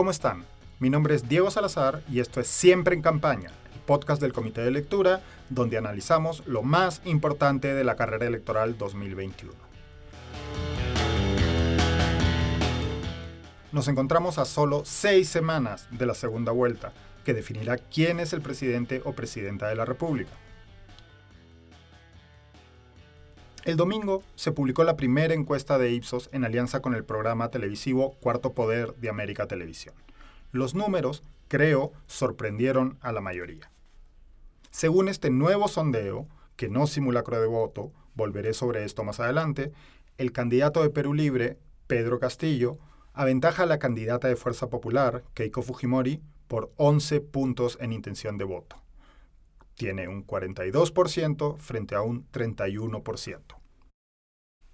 ¿Cómo están? Mi nombre es Diego Salazar y esto es Siempre en Campaña, el podcast del Comité de Lectura, donde analizamos lo más importante de la carrera electoral 2021. Nos encontramos a solo seis semanas de la segunda vuelta, que definirá quién es el presidente o presidenta de la República. El domingo se publicó la primera encuesta de Ipsos en alianza con el programa televisivo Cuarto Poder de América Televisión. Los números, creo, sorprendieron a la mayoría. Según este nuevo sondeo, que no simulacro de voto, volveré sobre esto más adelante, el candidato de Perú Libre, Pedro Castillo, aventaja a la candidata de Fuerza Popular, Keiko Fujimori, por 11 puntos en intención de voto tiene un 42% frente a un 31%.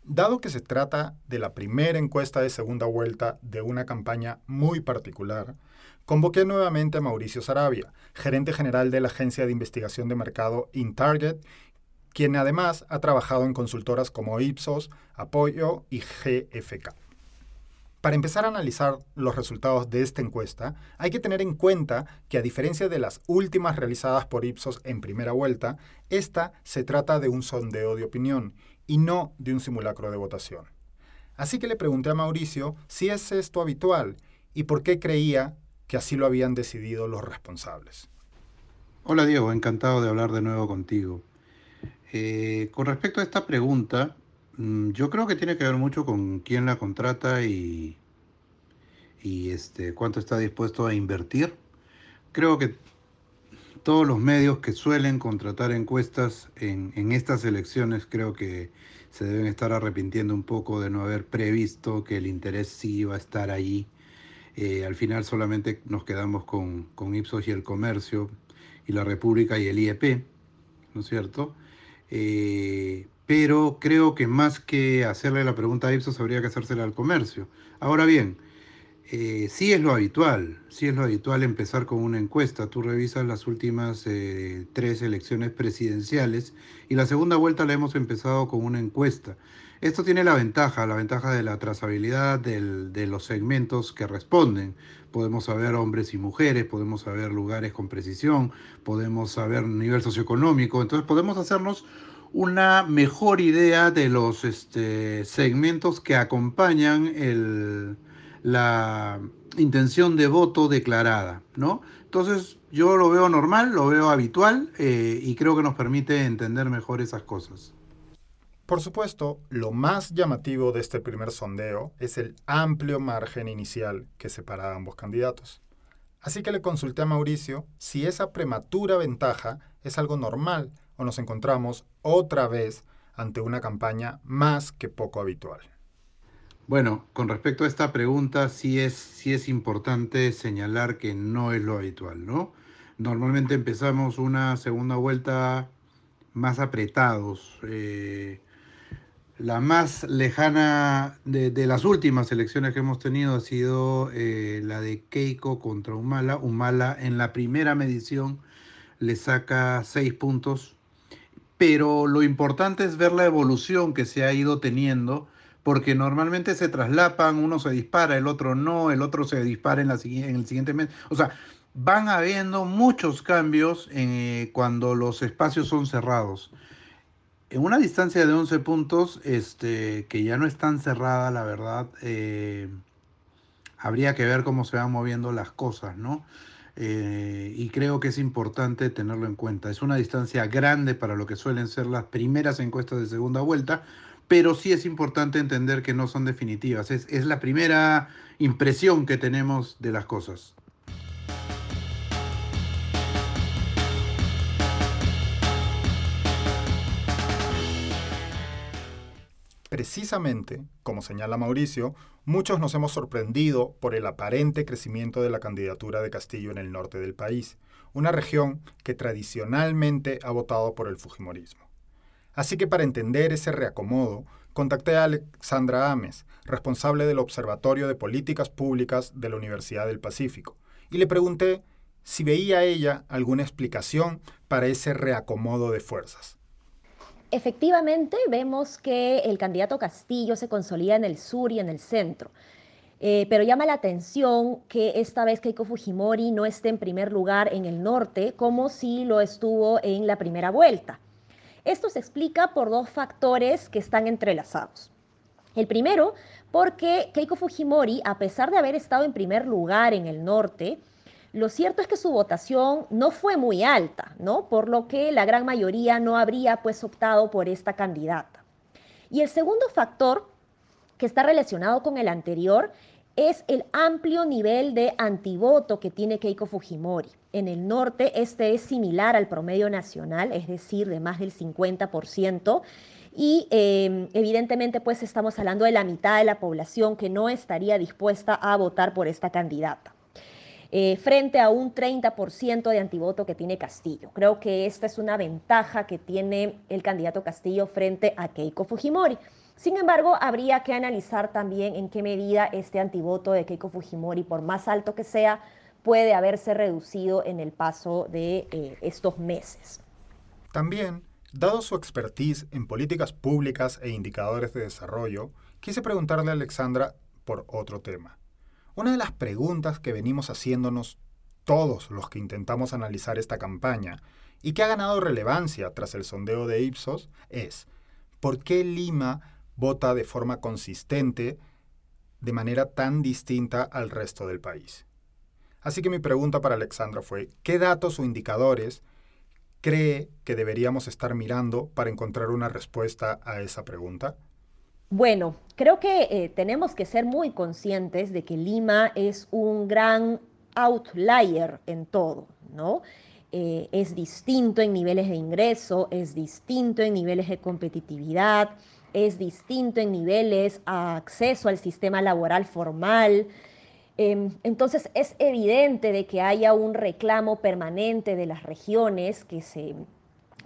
Dado que se trata de la primera encuesta de segunda vuelta de una campaña muy particular, convoqué nuevamente a Mauricio Sarabia, gerente general de la agencia de investigación de mercado InTarget, quien además ha trabajado en consultoras como Ipsos, Apoyo y GFK. Para empezar a analizar los resultados de esta encuesta, hay que tener en cuenta que a diferencia de las últimas realizadas por Ipsos en primera vuelta, esta se trata de un sondeo de opinión y no de un simulacro de votación. Así que le pregunté a Mauricio si es esto habitual y por qué creía que así lo habían decidido los responsables. Hola Diego, encantado de hablar de nuevo contigo. Eh, con respecto a esta pregunta, Mm, yo creo que tiene que ver mucho con quién la contrata y, y este, cuánto está dispuesto a invertir. Creo que todos los medios que suelen contratar encuestas en, estas elecciones creo que se deben estar arrepintiendo un poco de no haber previsto que el interés sí iba a estar allí. Eh, al final solamente nos quedamos con, con Ipsos y el Comercio y la República y el IEP, ¿no es cierto? Eh, pero creo que más que hacerle la pregunta a Ipsos habría que hacérsela al comercio. Ahora bien, eh, sí es lo habitual, sí es lo habitual empezar con una encuesta. Tú revisas las últimas eh, tres elecciones presidenciales y la segunda vuelta la hemos empezado con una encuesta. Esto tiene la ventaja, la ventaja de la trazabilidad de los segmentos que responden. Podemos saber hombres y mujeres, podemos saber lugares con precisión, podemos saber nivel socioeconómico, entonces podemos hacernos una mejor idea de los este, segmentos que acompañan el, la intención de voto declarada, ¿no? Entonces yo lo veo normal, lo veo habitual eh, y creo que nos permite entender mejor esas cosas. Por supuesto, lo más llamativo de este primer sondeo es el amplio margen inicial que separa a ambos candidatos. Así que le consulté a Mauricio si esa prematura ventaja es algo normal o nos encontramos otra vez ante una campaña más que poco habitual. Bueno, con respecto a esta pregunta, sí es, sí es importante señalar que no es lo habitual, ¿no? Normalmente empezamos una segunda vuelta más apretados. Eh, la más lejana de, las últimas elecciones que hemos tenido ha sido eh, la de Keiko contra Humala. Humala en la primera medición le saca seis puntos pero lo importante es ver la evolución que se ha ido teniendo, porque normalmente se traslapan, uno se dispara, el otro no, el otro se dispara en, el siguiente mes. O sea, van habiendo muchos cambios eh, cuando los espacios son cerrados. En una distancia de 11 puntos, este, que ya no es tan cerrada, la verdad, eh, habría que ver cómo se van moviendo las cosas, ¿no? Eh, y creo que es importante tenerlo en cuenta. Es una distancia grande para lo que suelen ser las primeras encuestas de segunda vuelta, pero sí es importante entender que no son definitivas. Es, la primera impresión que tenemos de las cosas. Precisamente, como señala Mauricio, muchos nos hemos sorprendido por el aparente crecimiento de la candidatura de Castillo en el norte del país, una región que tradicionalmente ha votado por el Fujimorismo. Así que para entender ese reacomodo, contacté a Alexandra Ames, responsable del Observatorio de Políticas Públicas de la Universidad del Pacífico, y le pregunté si veía ella alguna explicación para ese reacomodo de fuerzas. Efectivamente, vemos que el candidato Castillo se consolida en el sur y en el centro. Eh, pero llama la atención que esta vez Keiko Fujimori no esté en primer lugar en el norte, como si lo estuvo en la primera vuelta. Esto se explica por dos factores que están entrelazados. El primero, porque Keiko Fujimori, a pesar de haber estado en primer lugar en el norte, lo cierto es que su votación no fue muy alta, ¿no? Por lo que la gran mayoría no habría pues optado por esta candidata. Y el segundo factor que está relacionado con el anterior es el amplio nivel de antivoto que tiene Keiko Fujimori. En el norte este es similar al promedio nacional, es decir, de más del 50%, y em, evidentemente pues estamos hablando de la mitad de la población que no estaría dispuesta a votar por esta candidata. Eh, frente a un 30% de antivoto que tiene Castillo. Creo que esta es una ventaja que tiene el candidato Castillo frente a Keiko Fujimori. Sin embargo, habría que analizar también en qué medida este antivoto de Keiko Fujimori, por más alto que sea, puede haberse reducido en el paso de eh, estos meses. También, dado su expertise en políticas públicas e indicadores de desarrollo, quise preguntarle a Alexandra por otro tema. Una de las preguntas que venimos haciéndonos todos los que intentamos analizar esta campaña y que ha ganado relevancia tras el sondeo de Ipsos es, ¿por qué Lima vota de forma consistente de manera tan distinta al resto del país. Así que mi pregunta para Alexandra fue, ¿qué datos o indicadores cree que deberíamos estar mirando para encontrar una respuesta a esa pregunta? Bueno, creo que eh, tenemos que ser muy conscientes de que Lima es un gran outlier en todo, ¿no? Eh, es distinto en niveles de ingreso, es distinto en niveles de competitividad, es distinto en niveles a acceso al sistema laboral formal. Em, entonces es evidente de que haya un reclamo permanente de las regiones que se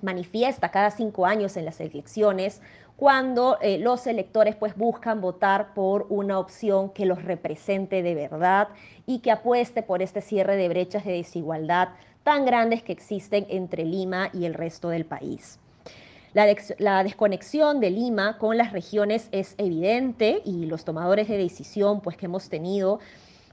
manifiesta cada cinco años en las elecciones cuando eh, los electores pues buscan votar por una opción que los represente de verdad y que apueste por este cierre de brechas de desigualdad tan grandes que existen entre Lima y el resto del país. La, desconexión de Lima con las regiones es evidente y los tomadores de decisión pues, que hemos tenido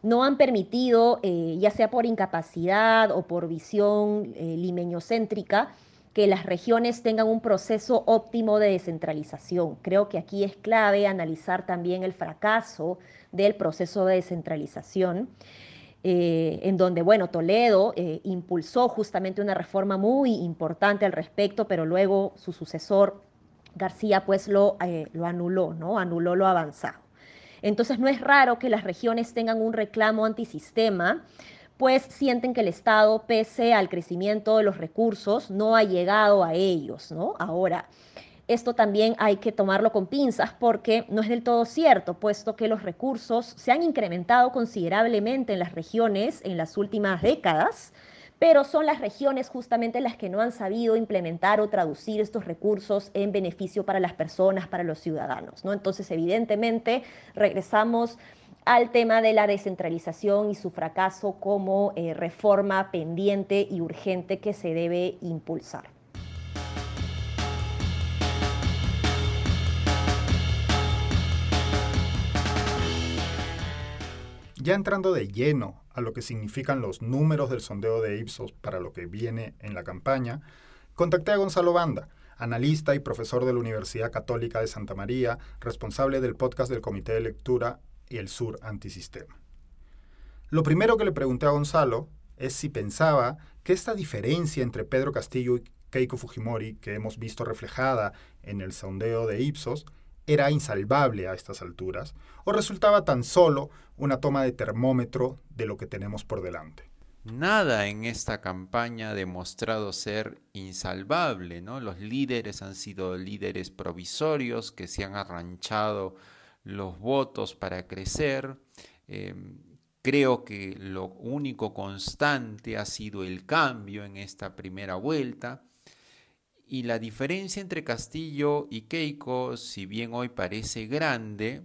no han permitido, eh, ya sea por incapacidad o por visión eh, limeñocéntrica, que las regiones tengan un proceso óptimo de descentralización. Creo que aquí es clave analizar también el fracaso del proceso de descentralización. Eh, en donde, bueno, Toledo eh, impulsó justamente una reforma muy importante al respecto, pero luego su sucesor, García, pues lo, lo anuló, ¿no? Anuló lo avanzado. Entonces no es raro que las regiones tengan un reclamo antisistema, pues sienten que el Estado, pese al crecimiento de los recursos, no ha llegado a ellos, ¿no? Ahora, esto también hay que tomarlo con pinzas porque no es del todo cierto, puesto que los recursos se han incrementado considerablemente en las regiones en las últimas décadas, pero son las regiones justamente las que no han sabido implementar o traducir estos recursos en beneficio para las personas, para los ciudadanos. ¿no? Entonces, evidentemente, regresamos al tema de la descentralización y su fracaso como eh, reforma pendiente y urgente que se debe impulsar. Ya entrando de lleno a lo que significan los números del sondeo de Ipsos para lo que viene en la campaña, contacté a Gonzalo Banda, analista y profesor de la Universidad Católica de Santa María, responsable del podcast del Comité de Lectura y el Sur Antisistema. Lo primero que le pregunté a Gonzalo es si pensaba que esta diferencia entre Pedro Castillo y Keiko Fujimori, que hemos visto reflejada en el sondeo de Ipsos, era insalvable a estas alturas o resultaba tan solo una toma de termómetro de lo que tenemos por delante. Nada en esta campaña ha demostrado ser insalvable, ¿no? Los líderes han sido líderes provisorios que se han arranchado los votos para crecer. Em, creo que lo único constante ha sido el cambio en esta primera vuelta. Y la diferencia entre Castillo y Keiko, si bien hoy parece grande,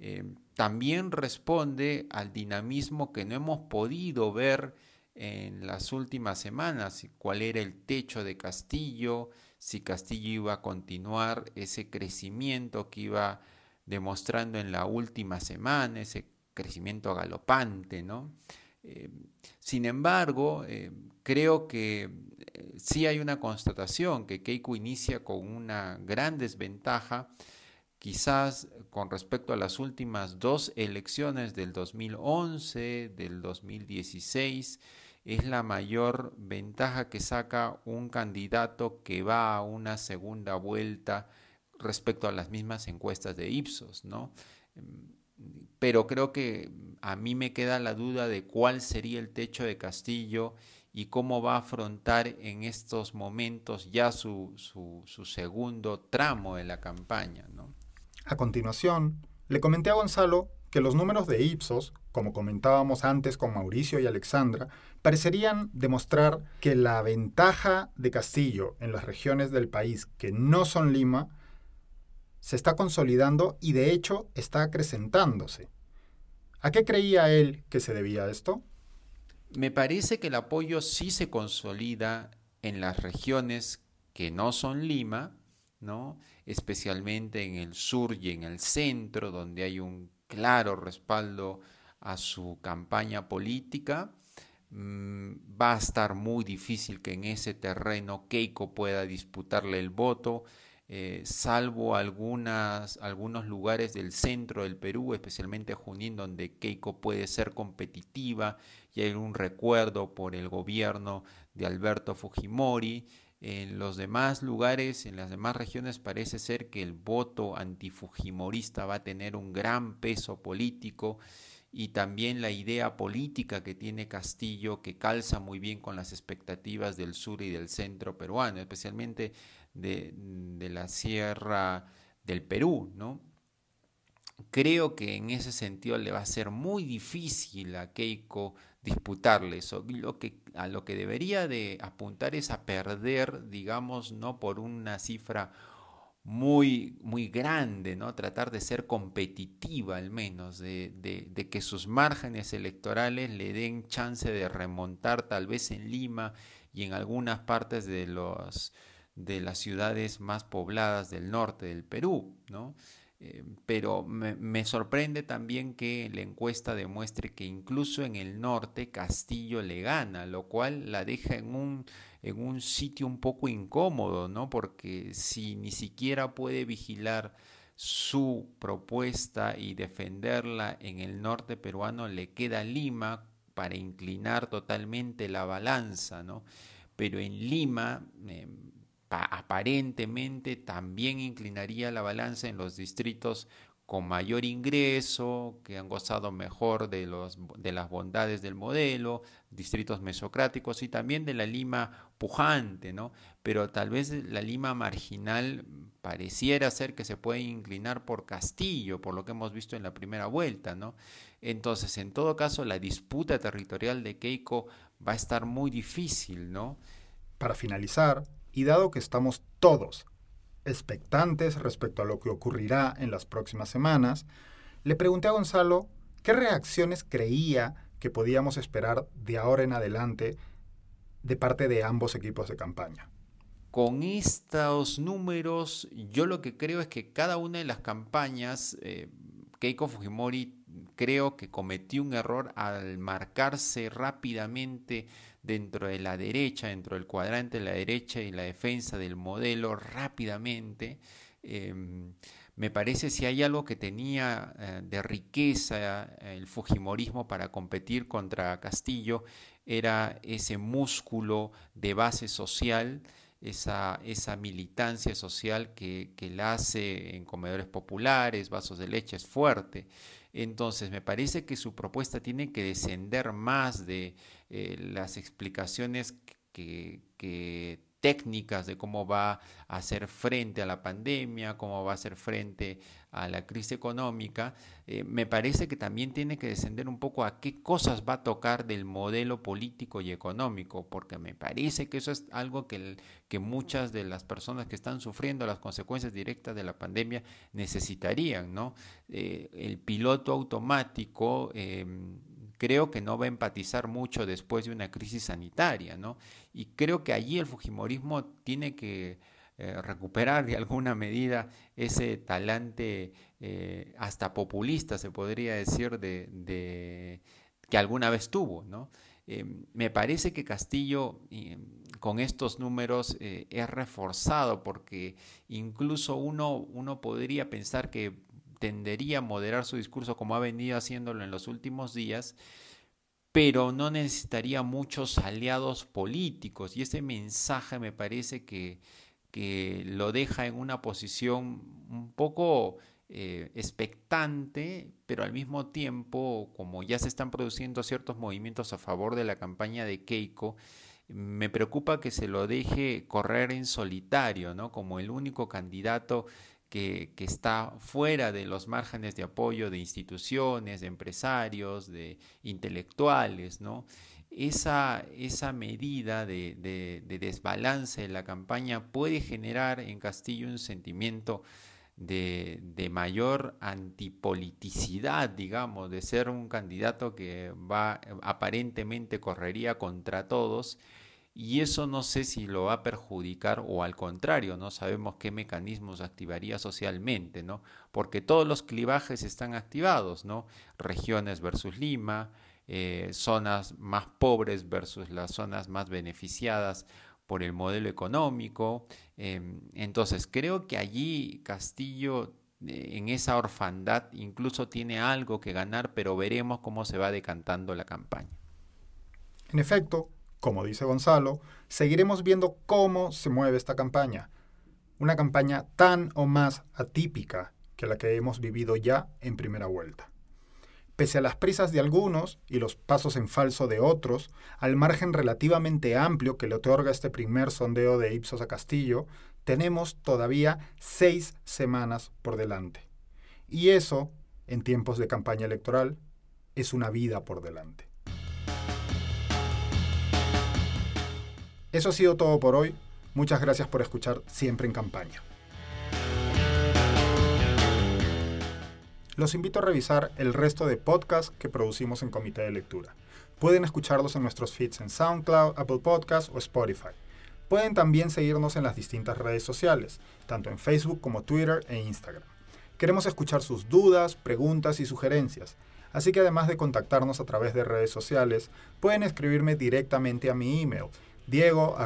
eh, también responde al dinamismo que no hemos podido ver en las últimas semanas, cuál era el techo de Castillo, si Castillo iba a continuar ese crecimiento que iba demostrando en la última semana, ese crecimiento galopante, ¿no? Eh, sin embargo, eh, creo que eh, sí hay una constatación que Keiko inicia con una gran desventaja, quizás con respecto a las últimas dos elecciones del 2011, del 2016, es la mayor ventaja que saca un candidato que va a una segunda vuelta respecto a las mismas encuestas de Ipsos, ¿no? Pero creo que a mí me queda la duda de cuál sería el techo de Castillo y cómo va a afrontar en estos momentos ya su, segundo tramo de la campaña. ¿no? A continuación, le comenté a Gonzalo que los números de Ipsos, como comentábamos antes con Mauricio y Alexandra, parecerían demostrar que la ventaja de Castillo en las regiones del país que no son Lima se está consolidando y de hecho está acrecentándose. ¿A qué creía él que se debía esto? Me parece que el apoyo sí se consolida en las regiones que no son Lima, ¿no? especialmente en el sur y en el centro, donde hay un claro respaldo a su campaña política. Mm, va a estar muy difícil que en ese terreno Keiko pueda disputarle el voto. Eh, salvo algunas, algunos lugares del centro del Perú, especialmente Junín, donde Keiko puede ser competitiva y hay un recuerdo por el gobierno de Alberto Fujimori. En los demás lugares, en las demás regiones, parece ser que el voto antifujimorista va a tener un gran peso político y también la idea política que tiene Castillo que calza muy bien con las expectativas del sur y del centro peruano, especialmente de, la Sierra del Perú, ¿no? Creo que en ese sentido le va a ser muy difícil a Keiko disputarle eso. Lo que, a lo que debería de apuntar es a perder, digamos, no por una cifra muy, muy grande, ¿no? Tratar de ser competitiva al menos, de, de, que sus márgenes electorales le den chance de remontar tal vez en Lima y en algunas partes de los de las ciudades más pobladas del norte del Perú, ¿no? Eh, pero me, sorprende también que la encuesta demuestre que incluso en el norte Castillo le gana, lo cual la deja en un, en un sitio un poco incómodo, ¿no? Porque si ni siquiera puede vigilar su propuesta y defenderla en el norte peruano, le queda Lima para inclinar totalmente la balanza, ¿no? Pero en Lima... Em, aparentemente también inclinaría la balanza en los distritos con mayor ingreso, que han gozado mejor de, los, de las bondades del modelo, distritos mesocráticos y también de la Lima pujante, ¿no? Pero tal vez la Lima marginal pareciera ser que se puede inclinar por Castillo, por lo que hemos visto en la primera vuelta, ¿no? Entonces, en todo caso, la disputa territorial de Keiko va a estar muy difícil, ¿no? Para finalizar, y dado que estamos todos expectantes respecto a lo que ocurrirá en las próximas semanas, le pregunté a Gonzalo qué reacciones creía que podíamos esperar de ahora en adelante de parte de ambos equipos de campaña. Con estos números, yo lo que creo es que cada una de las campañas, eh, Keiko Fujimori creo que cometió un error al marcarse rápidamente dentro de la derecha, dentro del cuadrante de la derecha y la defensa del modelo rápidamente. Em, me parece si hay algo que tenía eh, de riqueza eh, el Fujimorismo para competir contra Castillo, era ese músculo de base social, esa, esa militancia social que, que la hace en comedores populares, vasos de leche, es fuerte. Entonces, me parece que su propuesta tiene que descender más de eh, las explicaciones que, técnicas de cómo va a hacer frente a la pandemia, cómo va a hacer frente a la crisis económica, eh, me parece que también tiene que descender un poco a qué cosas va a tocar del modelo político y económico, porque me parece que eso es algo que, que muchas de las personas que están sufriendo las consecuencias directas de la pandemia necesitarían, ¿no? Eh, el piloto automático em, creo que no va a empatizar mucho después de una crisis sanitaria, ¿no? Y creo que allí el Fujimorismo tiene que eh, recuperar de alguna medida ese talante eh, hasta populista, se podría decir, de, que alguna vez tuvo. me parece que Castillo con estos números es reforzado porque incluso uno, uno podría pensar que tendería a moderar su discurso como ha venido haciéndolo en los últimos días pero no necesitaría muchos aliados políticos y ese mensaje me parece que, que lo deja en una posición un poco eh, expectante, pero al mismo tiempo, como ya se están produciendo ciertos movimientos a favor de la campaña de Keiko, me preocupa que se lo deje correr en solitario, ¿no? Como el único candidato que, está fuera de los márgenes de apoyo de instituciones, de empresarios, de intelectuales, ¿no? Esa, esa medida de, desbalance en la campaña puede generar en Castillo un sentimiento de, de, mayor antipoliticidad, digamos, de ser un candidato que va aparentemente correría contra todos y eso no sé si lo va a perjudicar o al contrario, no sabemos qué mecanismos activaría socialmente, ¿no? Porque todos los clivajes están activados, ¿no? Regiones versus Lima, eh, zonas más pobres versus las zonas más beneficiadas por el modelo económico. Em, entonces, creo que allí Castillo eh, en esa orfandad incluso tiene algo que ganar, pero veremos cómo se va decantando la campaña. En efecto, como dice Gonzalo, seguiremos viendo cómo se mueve esta campaña. Una campaña tan o más atípica que la que hemos vivido ya en primera vuelta. Pese a las prisas de algunos y los pasos en falso de otros, al margen relativamente amplio que le otorga este primer sondeo de Ipsos a Castillo, tenemos todavía seis semanas por delante. Y eso, en tiempos de campaña electoral, es una vida por delante. Eso ha sido todo por hoy. Muchas gracias por escuchar Siempre en Campaña. Los invito a revisar el resto de podcasts que producimos en Comité de Lectura. Pueden escucharlos en nuestros feeds en SoundCloud, Apple Podcasts o Spotify. Pueden también seguirnos en las distintas redes sociales, tanto en Facebook como Twitter e Instagram. Queremos escuchar sus dudas, preguntas y sugerencias, así que además de contactarnos a través de redes sociales, pueden escribirme directamente a mi email diego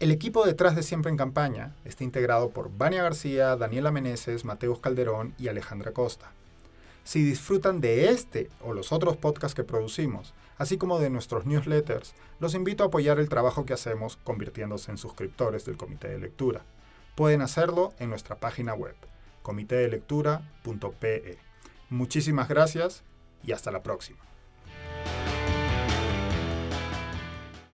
El equipo detrás de Siempre en Campaña está integrado por Vania García, Daniela Meneses, Mateus Calderón y Alejandra Costa. Si disfrutan de este o los otros podcasts que producimos, así como de nuestros newsletters, los invito a apoyar el trabajo que hacemos convirtiéndose en suscriptores del Comité de Lectura. Pueden hacerlo en nuestra página web, comitedelectura.pe. Muchísimas gracias y hasta la próxima.